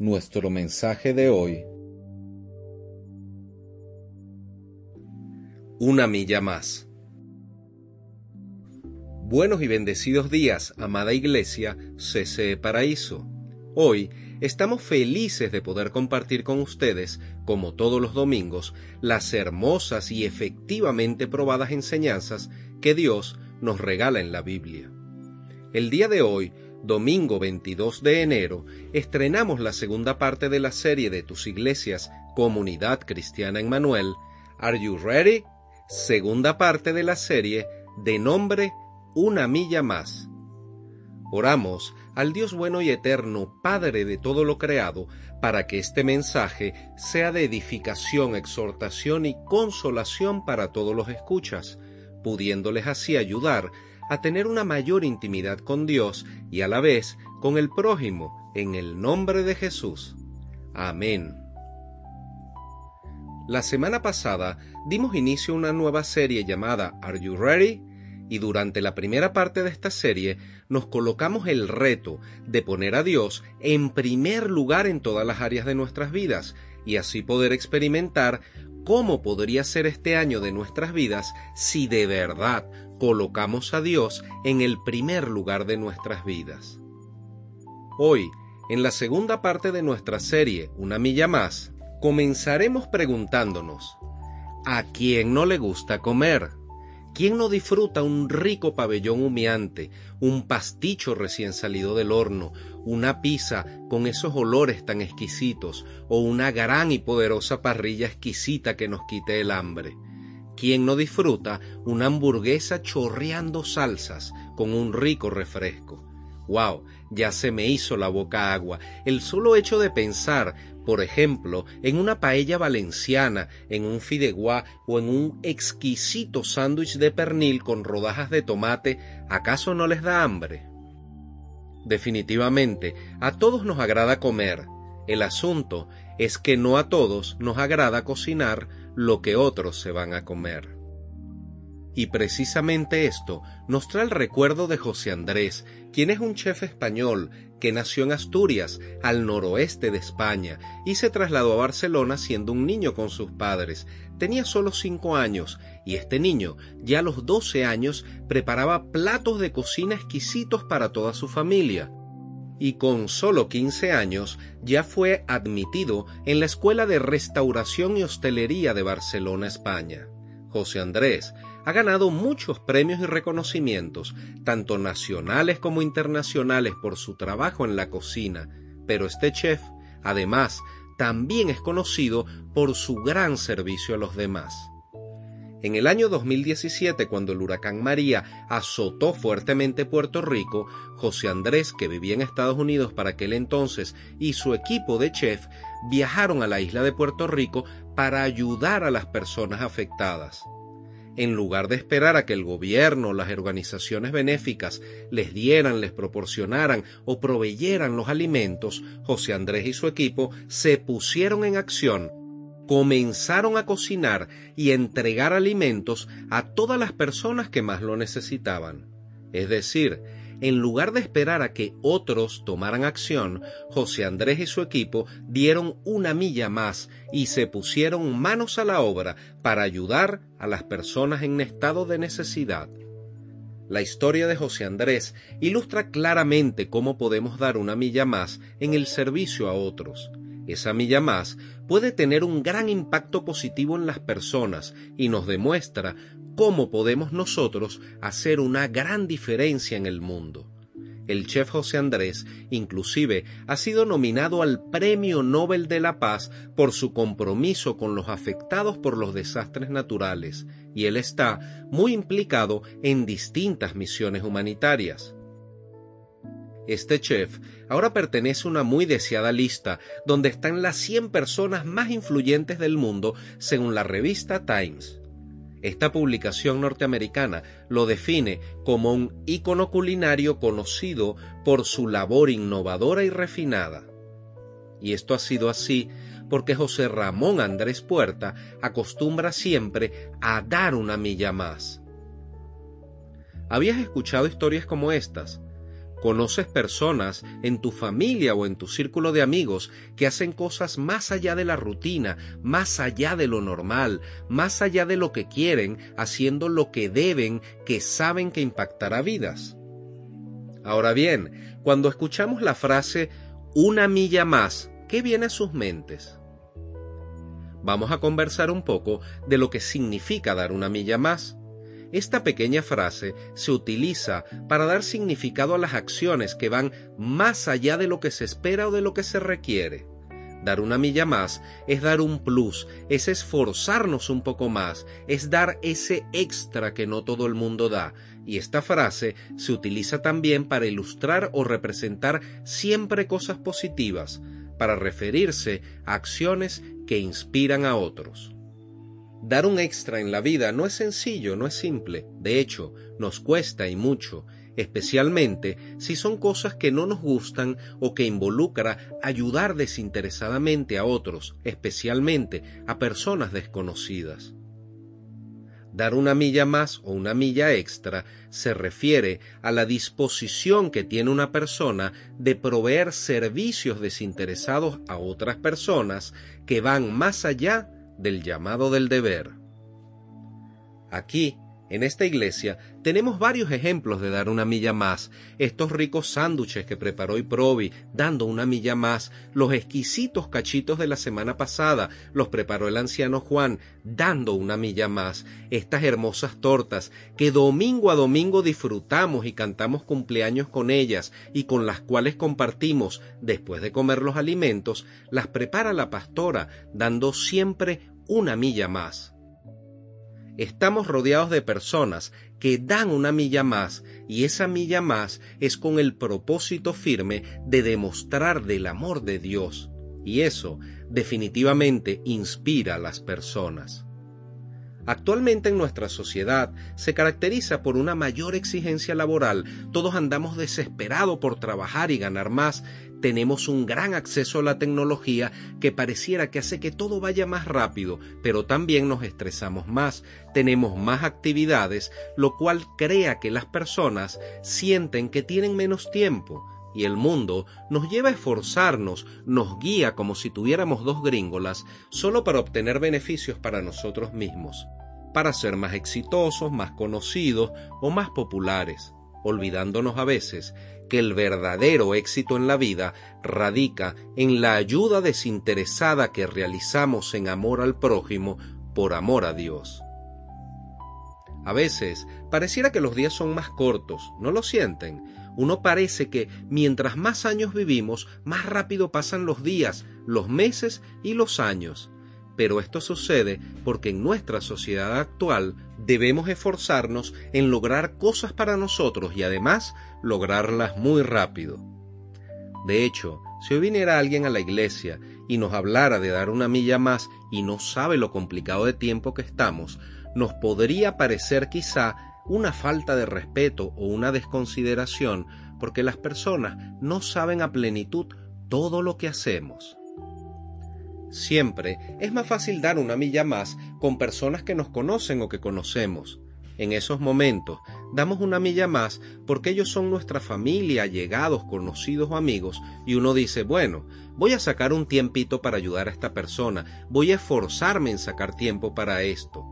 Nuestro mensaje de hoy una milla más. Buenos y bendecidos días, amada Iglesia CCE Paraíso. Hoy estamos felices de poder compartir con ustedes, como todos los domingos, las hermosas y efectivamente probadas enseñanzas que Dios nos regala en la Biblia. El día de hoy, domingo 22 de enero, estrenamos la segunda parte de la serie de tus iglesias Comunidad Cristiana en Manuel. Are you ready? segunda parte de la serie de nombre Una milla más. Oramos al Dios bueno y eterno, Padre de todo lo creado, para que este mensaje sea de edificación, exhortación y consolación para todos los escuchas, pudiéndoles así ayudar a tener una mayor intimidad con Dios y a la vez con el prójimo, en el nombre de Jesús. Amén. La semana pasada dimos inicio a una nueva serie llamada Are You Ready? Y durante la primera parte de esta serie nos colocamos el reto de poner a Dios en primer lugar en todas las áreas de nuestras vidas y así poder experimentar cómo podría ser este año de nuestras vidas si de verdad colocamos a Dios en el primer lugar de nuestras vidas. Hoy, en la segunda parte de nuestra serie Una milla más, comenzaremos preguntándonos, ¿a quién no le gusta comer? ¿Quién no disfruta un rico pabellón humeante, un pasticho recién salido del horno, una pizza con esos olores tan exquisitos o una gran y poderosa parrilla exquisita que nos quite el hambre? ¿Quién no disfruta una hamburguesa chorreando salsas con un rico refresco? ¡Wow! Ya se me hizo la boca agua. El solo hecho de pensar por ejemplo, en una paella valenciana, en un fideuá o en un exquisito sándwich de pernil con rodajas de tomate, ¿acaso no les da hambre? Definitivamente, a todos nos agrada comer. El asunto es que no a todos nos agrada cocinar lo que otros se van a comer. Y precisamente esto nos trae el recuerdo de José Andrés, quien es un chef español que nació en Asturias, al noroeste de España, y se trasladó a Barcelona siendo un niño con sus padres. Tenía solo cinco años, y este niño, ya a los doce años, preparaba platos de cocina exquisitos para toda su familia. Y con solo quince años ya fue admitido en la Escuela de Restauración y Hostelería de Barcelona, España. José Andrés ha ganado muchos premios y reconocimientos, tanto nacionales como internacionales, por su trabajo en la cocina, pero este chef, además, también es conocido por su gran servicio a los demás. En el año 2017, cuando el huracán María azotó fuertemente Puerto Rico, José Andrés, que vivía en Estados Unidos para aquel entonces, y su equipo de chef viajaron a la isla de Puerto Rico para ayudar a las personas afectadas. En lugar de esperar a que el gobierno, las organizaciones benéficas les dieran, les proporcionaran o proveyeran los alimentos, José Andrés y su equipo se pusieron en acción, comenzaron a cocinar y entregar alimentos a todas las personas que más lo necesitaban. Es decir, en lugar de esperar a que otros tomaran acción, José Andrés y su equipo dieron una milla más y se pusieron manos a la obra para ayudar a las personas en estado de necesidad. La historia de José Andrés ilustra claramente cómo podemos dar una milla más en el servicio a otros. Esa milla más puede tener un gran impacto positivo en las personas y nos demuestra cómo podemos nosotros hacer una gran diferencia en el mundo. El chef José Andrés inclusive ha sido nominado al Premio Nobel de la Paz por su compromiso con los afectados por los desastres naturales y él está muy implicado en distintas misiones humanitarias. Este chef ahora pertenece a una muy deseada lista donde están las 100 personas más influyentes del mundo según la revista Times. Esta publicación norteamericana lo define como un ícono culinario conocido por su labor innovadora y refinada. Y esto ha sido así porque José Ramón Andrés Puerta acostumbra siempre a dar una milla más. ¿Habías escuchado historias como estas? ¿Conoces personas en tu familia o en tu círculo de amigos que hacen cosas más allá de la rutina, más allá de lo normal, más allá de lo que quieren, haciendo lo que deben, que saben que impactará vidas? Ahora bien, cuando escuchamos la frase una milla más, ¿qué viene a sus mentes? Vamos a conversar un poco de lo que significa dar una milla más. Esta pequeña frase se utiliza para dar significado a las acciones que van más allá de lo que se espera o de lo que se requiere. Dar una milla más es dar un plus, es esforzarnos un poco más, es dar ese extra que no todo el mundo da. Y esta frase se utiliza también para ilustrar o representar siempre cosas positivas, para referirse a acciones que inspiran a otros. Dar un extra en la vida no es sencillo, no es simple. De hecho, nos cuesta y mucho, especialmente si son cosas que no nos gustan o que involucra ayudar desinteresadamente a otros, especialmente a personas desconocidas. Dar una milla más o una milla extra se refiere a la disposición que tiene una persona de proveer servicios desinteresados a otras personas que van más allá del llamado del deber. Aquí, en esta iglesia, tenemos varios ejemplos de dar una milla más, estos ricos sándwiches que preparó Provi, dando una milla más, los exquisitos cachitos de la semana pasada, los preparó el anciano Juan, dando una milla más, estas hermosas tortas que domingo a domingo disfrutamos y cantamos cumpleaños con ellas y con las cuales compartimos después de comer los alimentos, las prepara la pastora, dando siempre una milla más. Estamos rodeados de personas que dan una milla más y esa milla más es con el propósito firme de demostrar del amor de Dios y eso definitivamente inspira a las personas. Actualmente en nuestra sociedad se caracteriza por una mayor exigencia laboral, todos andamos desesperados por trabajar y ganar más, tenemos un gran acceso a la tecnología que pareciera que hace que todo vaya más rápido, pero también nos estresamos más, tenemos más actividades, lo cual crea que las personas sienten que tienen menos tiempo, y el mundo nos lleva a esforzarnos, nos guía como si tuviéramos dos gringolas, solo para obtener beneficios para nosotros mismos, para ser más exitosos, más conocidos o más populares, olvidándonos a veces que el verdadero éxito en la vida radica en la ayuda desinteresada que realizamos en amor al prójimo por amor a Dios. A veces pareciera que los días son más cortos, ¿no lo sienten? Uno parece que mientras más años vivimos, más rápido pasan los días, los meses y los años. Pero esto sucede porque en nuestra sociedad actual debemos esforzarnos en lograr cosas para nosotros y además lograrlas muy rápido. De hecho, si hoy viniera alguien a la iglesia y nos hablara de dar una milla más y no sabe lo complicado de tiempo que estamos, nos podría parecer quizá una falta de respeto o una desconsideración porque las personas no saben a plenitud todo lo que hacemos. Siempre es más fácil dar una milla más con personas que nos conocen o que conocemos. En esos momentos damos una milla más porque ellos son nuestra familia, allegados, conocidos o amigos, y uno dice, bueno, voy a sacar un tiempito para ayudar a esta persona, voy a esforzarme en sacar tiempo para esto.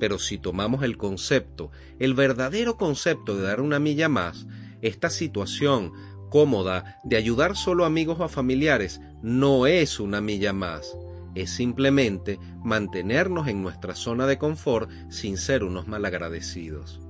Pero si tomamos el concepto, el verdadero concepto de dar una milla más, esta situación cómoda de ayudar solo a amigos o familiares no es una milla más, es simplemente mantenernos en nuestra zona de confort sin ser unos malagradecidos.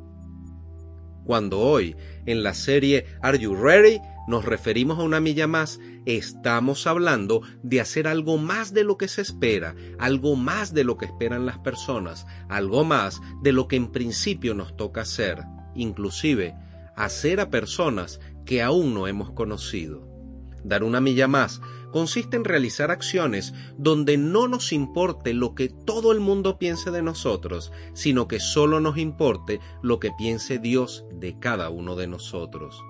Cuando hoy, en la serie Are You Ready? nos referimos a una milla más, estamos hablando de hacer algo más de lo que se espera, algo más de lo que esperan las personas, algo más de lo que en principio nos toca hacer, inclusive hacer a personas que aún no hemos conocido. Dar una milla más consiste en realizar acciones donde no nos importe lo que todo el mundo piense de nosotros, sino que solo nos importe lo que piense Dios de cada uno de nosotros.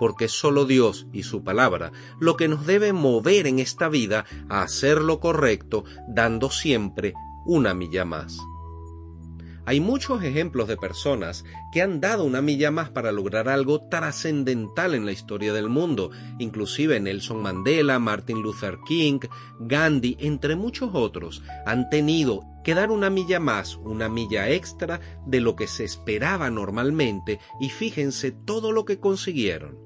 Porque es solo Dios y su palabra lo que nos debe mover en esta vida a hacer lo correcto, dando siempre una milla más. Hay muchos ejemplos de personas que han dado una milla más para lograr algo trascendental en la historia del mundo, inclusive Nelson Mandela, Martin Luther King, Gandhi, entre muchos otros, han tenido que dar una milla más, una milla extra de lo que se esperaba normalmente y fíjense todo lo que consiguieron.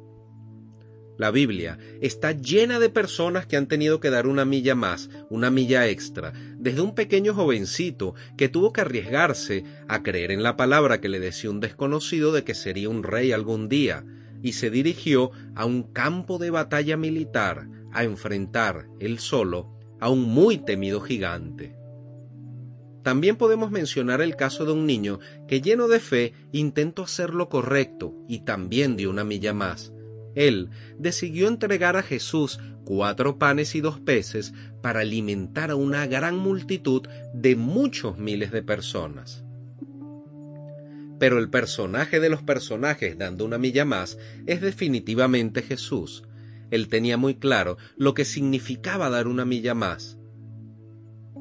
La Biblia está llena de personas que han tenido que dar una milla más, una milla extra, desde un pequeño jovencito que tuvo que arriesgarse a creer en la palabra que le decía un desconocido de que sería un rey algún día, y se dirigió a un campo de batalla militar a enfrentar, él solo, a un muy temido gigante. También podemos mencionar el caso de un niño que lleno de fe intentó hacer lo correcto y también dio una milla más, él decidió entregar a Jesús cuatro panes y dos peces para alimentar a una gran multitud de muchos miles de personas. Pero el personaje de los personajes dando una milla más es definitivamente Jesús. Él tenía muy claro lo que significaba dar una milla más.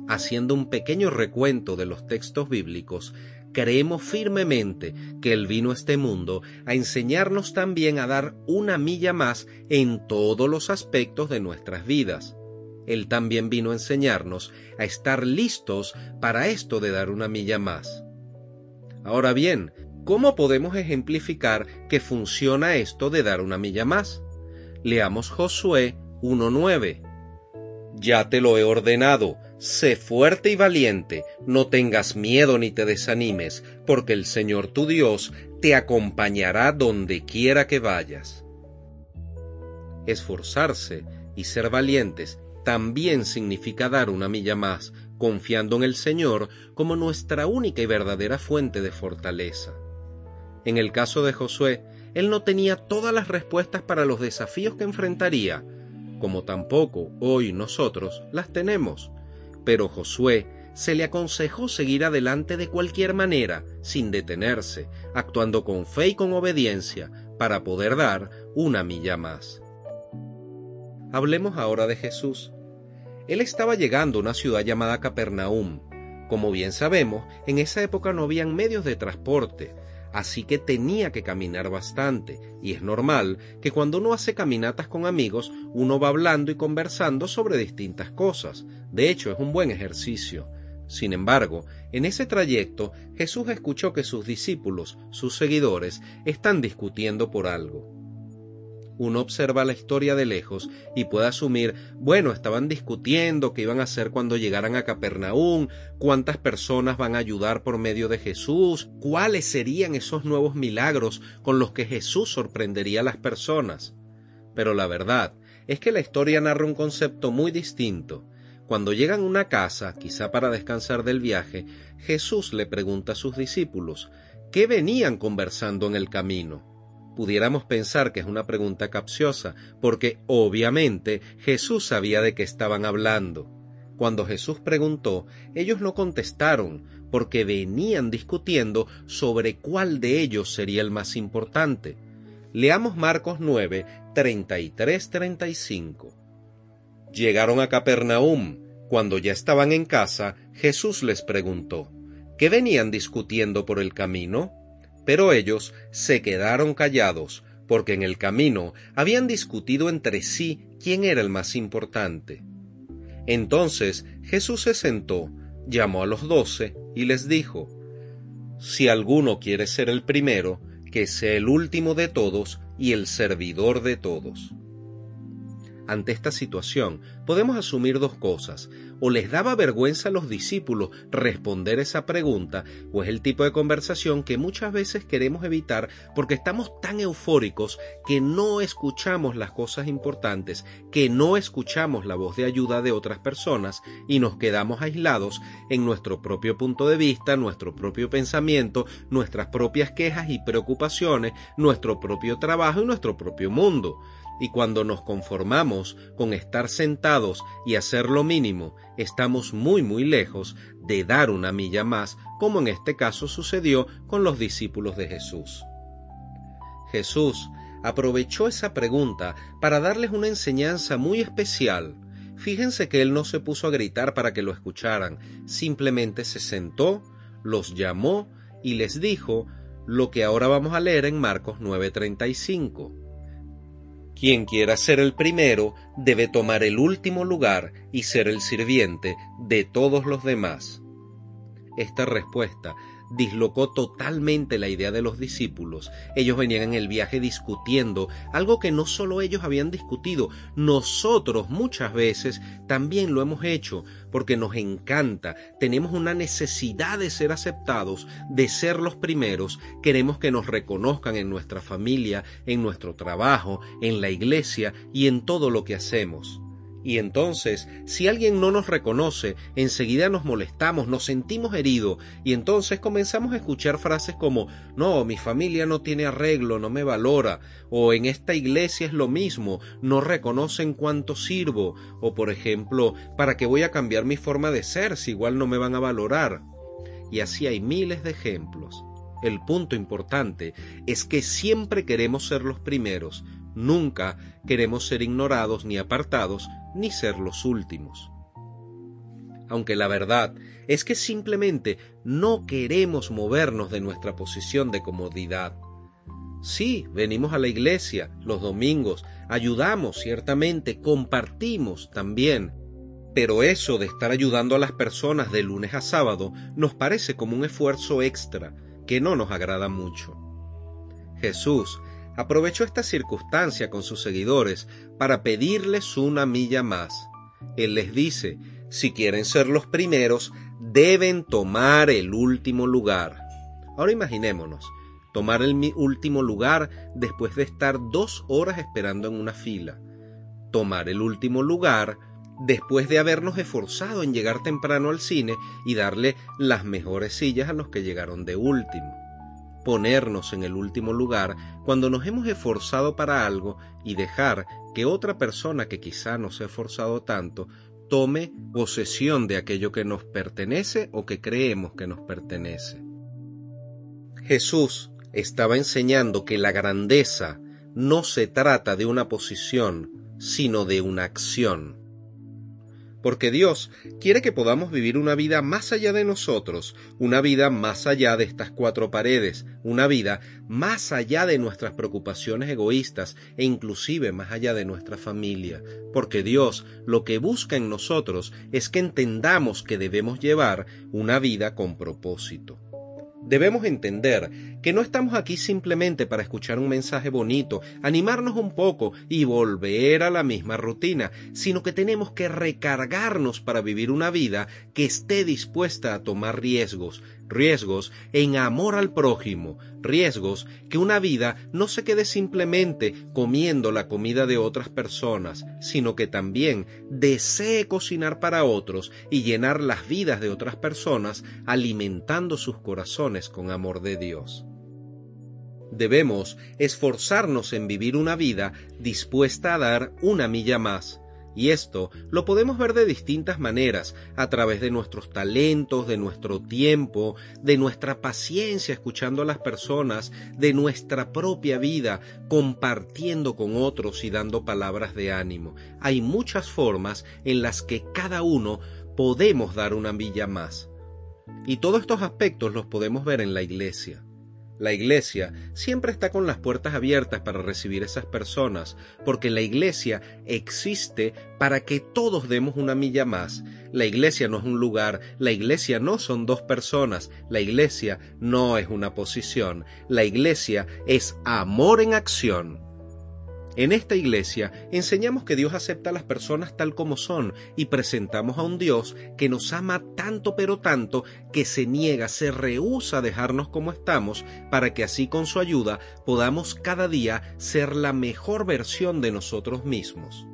Haciendo un pequeño recuento de los textos bíblicos, creemos firmemente que Él vino a este mundo a enseñarnos también a dar una milla más en todos los aspectos de nuestras vidas. Él también vino a enseñarnos a estar listos para esto de dar una milla más. Ahora bien, ¿cómo podemos ejemplificar que funciona esto de dar una milla más? Leamos Josué 1.9. Ya te lo he ordenado, Sé fuerte y valiente, no tengas miedo ni te desanimes, porque el Señor tu Dios te acompañará donde quiera que vayas. Esforzarse y ser valientes también significa dar una milla más, confiando en el Señor como nuestra única y verdadera fuente de fortaleza. En el caso de Josué, él no tenía todas las respuestas para los desafíos que enfrentaría, como tampoco hoy nosotros las tenemos pero Josué se le aconsejó seguir adelante de cualquier manera, sin detenerse, actuando con fe y con obediencia, para poder dar una milla más. Hablemos ahora de Jesús. Él estaba llegando a una ciudad llamada Capernaum. Como bien sabemos, en esa época no habían medios de transporte, así que tenía que caminar bastante, y es normal que cuando uno hace caminatas con amigos, uno va hablando y conversando sobre distintas cosas. De hecho, es un buen ejercicio. Sin embargo, en ese trayecto Jesús escuchó que sus discípulos, sus seguidores, están discutiendo por algo uno observa la historia de lejos y puede asumir, bueno, estaban discutiendo qué iban a hacer cuando llegaran a Capernaum, cuántas personas van a ayudar por medio de Jesús, cuáles serían esos nuevos milagros con los que Jesús sorprendería a las personas. Pero la verdad es que la historia narra un concepto muy distinto. Cuando llegan a una casa, quizá para descansar del viaje, Jesús le pregunta a sus discípulos, ¿qué venían conversando en el camino? Pudiéramos pensar que es una pregunta capciosa, porque obviamente Jesús sabía de qué estaban hablando. Cuando Jesús preguntó, ellos no contestaron, porque venían discutiendo sobre cuál de ellos sería el más importante. Leamos Marcos 9, 33-35. Llegaron a Capernaum. Cuando ya estaban en casa, Jesús les preguntó, ¿qué venían discutiendo por el camino? Pero ellos se quedaron callados, porque en el camino habían discutido entre sí quién era el más importante. Entonces Jesús se sentó, llamó a los doce y les dijo, Si alguno quiere ser el primero, que sea el último de todos y el servidor de todos. Ante esta situación, podemos asumir dos cosas. O les daba vergüenza a los discípulos responder esa pregunta, o es el tipo de conversación que muchas veces queremos evitar porque estamos tan eufóricos que no escuchamos las cosas importantes, que no escuchamos la voz de ayuda de otras personas y nos quedamos aislados en nuestro propio punto de vista, nuestro propio pensamiento, nuestras propias quejas y preocupaciones, nuestro propio trabajo y nuestro propio mundo. Y cuando nos conformamos con estar sentados y hacer lo mínimo, estamos muy muy lejos de dar una milla más, como en este caso sucedió con los discípulos de Jesús. Jesús aprovechó esa pregunta para darles una enseñanza muy especial. Fíjense que él no se puso a gritar para que lo escucharan, simplemente se sentó, los llamó y les dijo lo que ahora vamos a leer en Marcos 9:35. Quien quiera ser el primero debe tomar el último lugar y ser el sirviente de todos los demás. Esta respuesta dislocó totalmente la idea de los discípulos. Ellos venían en el viaje discutiendo algo que no solo ellos habían discutido, nosotros muchas veces también lo hemos hecho porque nos encanta, tenemos una necesidad de ser aceptados, de ser los primeros, queremos que nos reconozcan en nuestra familia, en nuestro trabajo, en la iglesia y en todo lo que hacemos. Y entonces, si alguien no nos reconoce, enseguida nos molestamos, nos sentimos heridos, y entonces comenzamos a escuchar frases como no, mi familia no tiene arreglo, no me valora, o en esta iglesia es lo mismo, no reconocen cuánto sirvo, o por ejemplo, ¿para qué voy a cambiar mi forma de ser si igual no me van a valorar? Y así hay miles de ejemplos. El punto importante es que siempre queremos ser los primeros, nunca queremos ser ignorados ni apartados, ni ser los últimos. Aunque la verdad es que simplemente no queremos movernos de nuestra posición de comodidad. Sí, venimos a la iglesia los domingos, ayudamos ciertamente, compartimos también, pero eso de estar ayudando a las personas de lunes a sábado nos parece como un esfuerzo extra que no nos agrada mucho. Jesús aprovechó esta circunstancia con sus seguidores para pedirles una milla más. Él les dice, si quieren ser los primeros, deben tomar el último lugar. Ahora imaginémonos, tomar el último lugar después de estar dos horas esperando en una fila. Tomar el último lugar después de habernos esforzado en llegar temprano al cine y darle las mejores sillas a los que llegaron de último ponernos en el último lugar cuando nos hemos esforzado para algo y dejar que otra persona que quizá no se ha esforzado tanto tome posesión de aquello que nos pertenece o que creemos que nos pertenece. Jesús estaba enseñando que la grandeza no se trata de una posición, sino de una acción porque Dios quiere que podamos vivir una vida más allá de nosotros, una vida más allá de estas cuatro paredes, una vida más allá de nuestras preocupaciones egoístas e inclusive más allá de nuestra familia, porque Dios lo que busca en nosotros es que entendamos que debemos llevar una vida con propósito. Debemos entender que no estamos aquí simplemente para escuchar un mensaje bonito, animarnos un poco y volver a la misma rutina, sino que tenemos que recargarnos para vivir una vida que esté dispuesta a tomar riesgos, riesgos en amor al prójimo, riesgos que una vida no se quede simplemente comiendo la comida de otras personas, sino que también desee cocinar para otros y llenar las vidas de otras personas alimentando sus corazones con amor de Dios. Debemos esforzarnos en vivir una vida dispuesta a dar una milla más, y esto lo podemos ver de distintas maneras, a través de nuestros talentos, de nuestro tiempo, de nuestra paciencia escuchando a las personas, de nuestra propia vida, compartiendo con otros y dando palabras de ánimo. Hay muchas formas en las que cada uno podemos dar una milla más. Y todos estos aspectos los podemos ver en la iglesia. La iglesia siempre está con las puertas abiertas para recibir esas personas, porque la iglesia existe para que todos demos una milla más. La iglesia no es un lugar, la iglesia no son dos personas, la iglesia no es una posición, la iglesia es amor en acción. En esta iglesia enseñamos que Dios acepta a las personas tal como son y presentamos a un Dios que nos ama tanto pero tanto que se niega, se rehúsa a dejarnos como estamos para que así con su ayuda podamos cada día ser la mejor versión de nosotros mismos.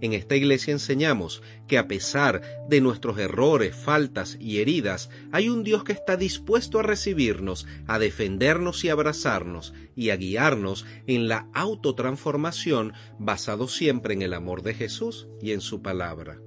En esta iglesia enseñamos que a pesar de nuestros errores, faltas y heridas, hay un Dios que está dispuesto a recibirnos, a defendernos y abrazarnos, y a guiarnos en la autotransformación basado siempre en el amor de Jesús y en su palabra.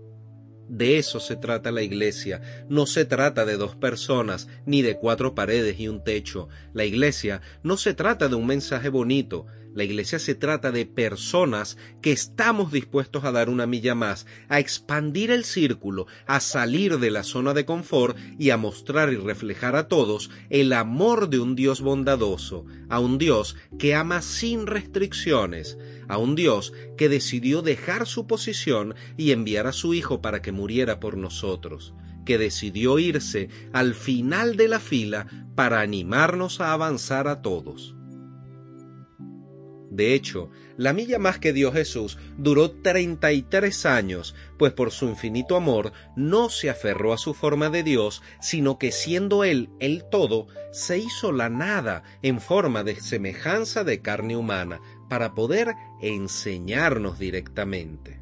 De eso se trata la iglesia. No se trata de dos personas, ni de cuatro paredes y un techo. La iglesia no se trata de un mensaje bonito. La iglesia se trata de personas que estamos dispuestos a dar una milla más, a expandir el círculo, a salir de la zona de confort y a mostrar y reflejar a todos el amor de un Dios bondadoso, a un Dios que ama sin restricciones, a un Dios que decidió dejar su posición y enviar a su Hijo para que muriera por nosotros, que decidió irse al final de la fila para animarnos a avanzar a todos. De hecho, la milla más que dio Jesús duró 33 años, pues por su infinito amor no se aferró a su forma de Dios, sino que siendo Él el todo, se hizo la nada en forma de semejanza de carne humana, para poder enseñarnos directamente.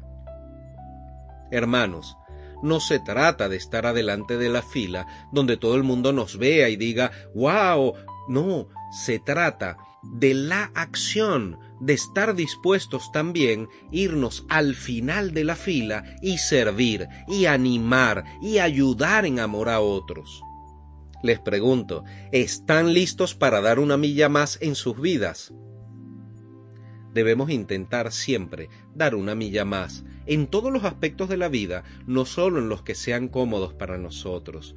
Hermanos, no se trata de estar adelante de la fila donde todo el mundo nos vea y diga, wow, no, se trata de la acción, de estar dispuestos también irnos al final de la fila y servir y animar y ayudar en amor a otros. Les pregunto, ¿están listos para dar una milla más en sus vidas? Debemos intentar siempre dar una milla más en todos los aspectos de la vida, no solo en los que sean cómodos para nosotros,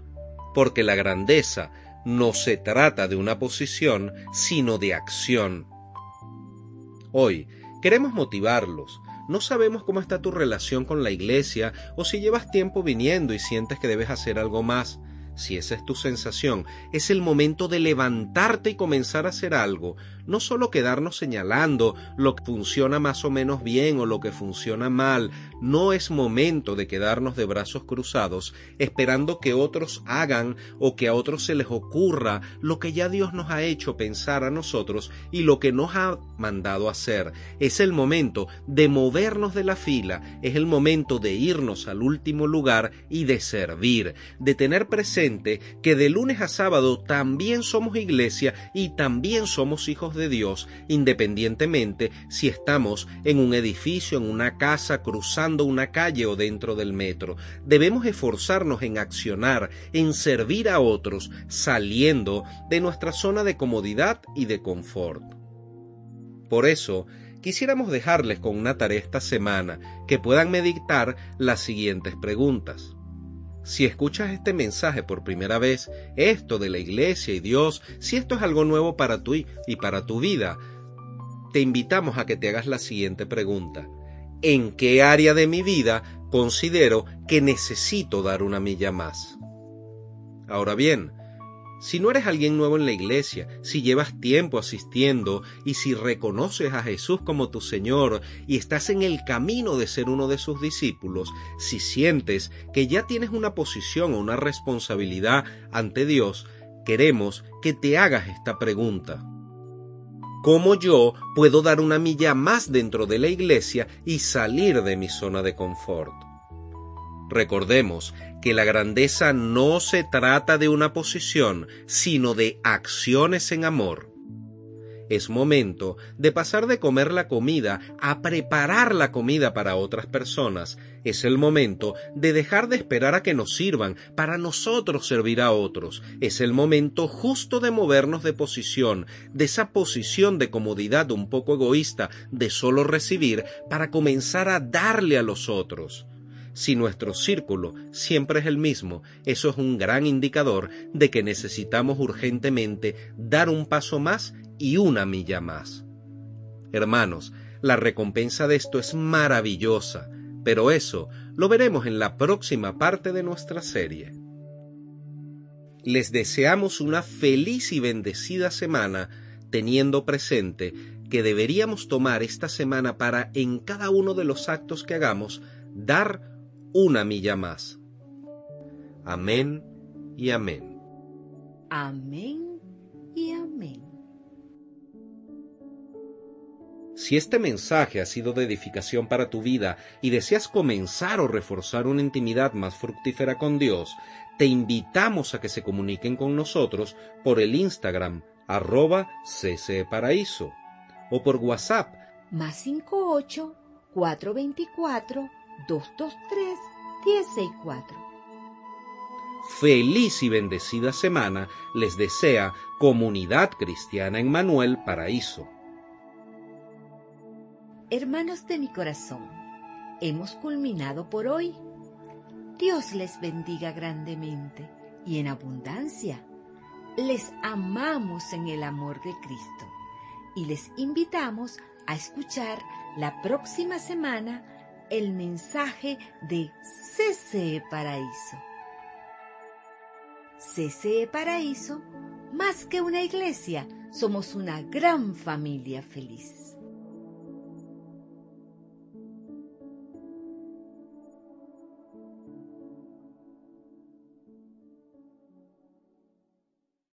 porque la grandeza no se trata de una posición, sino de acción. Hoy queremos motivarlos. No sabemos cómo está tu relación con la iglesia o si llevas tiempo viniendo y sientes que debes hacer algo más si esa es tu sensación, es el momento de levantarte y comenzar a hacer algo, no solo quedarnos señalando lo que funciona más o menos bien o lo que funciona mal, no es momento de quedarnos de brazos cruzados esperando que otros hagan o que a otros se les ocurra lo que ya Dios nos ha hecho pensar a nosotros y lo que nos ha mandado hacer. Es el momento de movernos de la fila, es el momento de irnos al último lugar y de servir, de tener presente que de lunes a sábado también somos iglesia y también somos hijos de Dios, independientemente si estamos en un edificio, en una casa, cruzando una calle o dentro del metro. Debemos esforzarnos en accionar, en servir a otros, saliendo de nuestra zona de comodidad y de confort. Por eso, quisiéramos dejarles con una tarea esta semana que puedan meditar las siguientes preguntas. Si escuchas este mensaje por primera vez, esto de la iglesia y Dios, si esto es algo nuevo para tú y para tu vida, te invitamos a que te hagas la siguiente pregunta. ¿En qué área de mi vida considero que necesito dar una milla más? Ahora bien, si no eres alguien nuevo en la iglesia, si llevas tiempo asistiendo y si reconoces a Jesús como tu Señor y estás en el camino de ser uno de sus discípulos, si sientes que ya tienes una posición o una responsabilidad ante Dios, queremos que te hagas esta pregunta. ¿Cómo yo puedo dar una milla más dentro de la iglesia y salir de mi zona de confort? Recordemos que la grandeza no se trata de una posición, sino de acciones en amor. Es momento de pasar de comer la comida a preparar la comida para otras personas. Es el momento de dejar de esperar a que nos sirvan para nosotros servir a otros. Es el momento justo de movernos de posición, de esa posición de comodidad un poco egoísta de solo recibir para comenzar a darle a los otros. Si nuestro círculo siempre es el mismo, eso es un gran indicador de que necesitamos urgentemente dar un paso más y una milla más. Hermanos, la recompensa de esto es maravillosa, pero eso lo veremos en la próxima parte de nuestra serie. Les deseamos una feliz y bendecida semana, teniendo presente que deberíamos tomar esta semana para en cada uno de los actos que hagamos dar una milla más. Amén y amén. Amén y amén. Si este mensaje ha sido de edificación para tu vida y deseas comenzar o reforzar una intimidad más fructífera con Dios, te invitamos a que se comuniquen con nosotros por el Instagram arroba ccparaíso o por WhatsApp más 58 424 223 164. Feliz y bendecida semana les desea Comunidad Cristiana en Manuel Paraíso. Hermanos de mi corazón, hemos culminado por hoy. Dios les bendiga grandemente y en abundancia. Les amamos en el amor de Cristo y les invitamos a escuchar la próxima semana el mensaje de CCE Paraíso. CCE Paraíso, más que una iglesia, somos una gran familia feliz.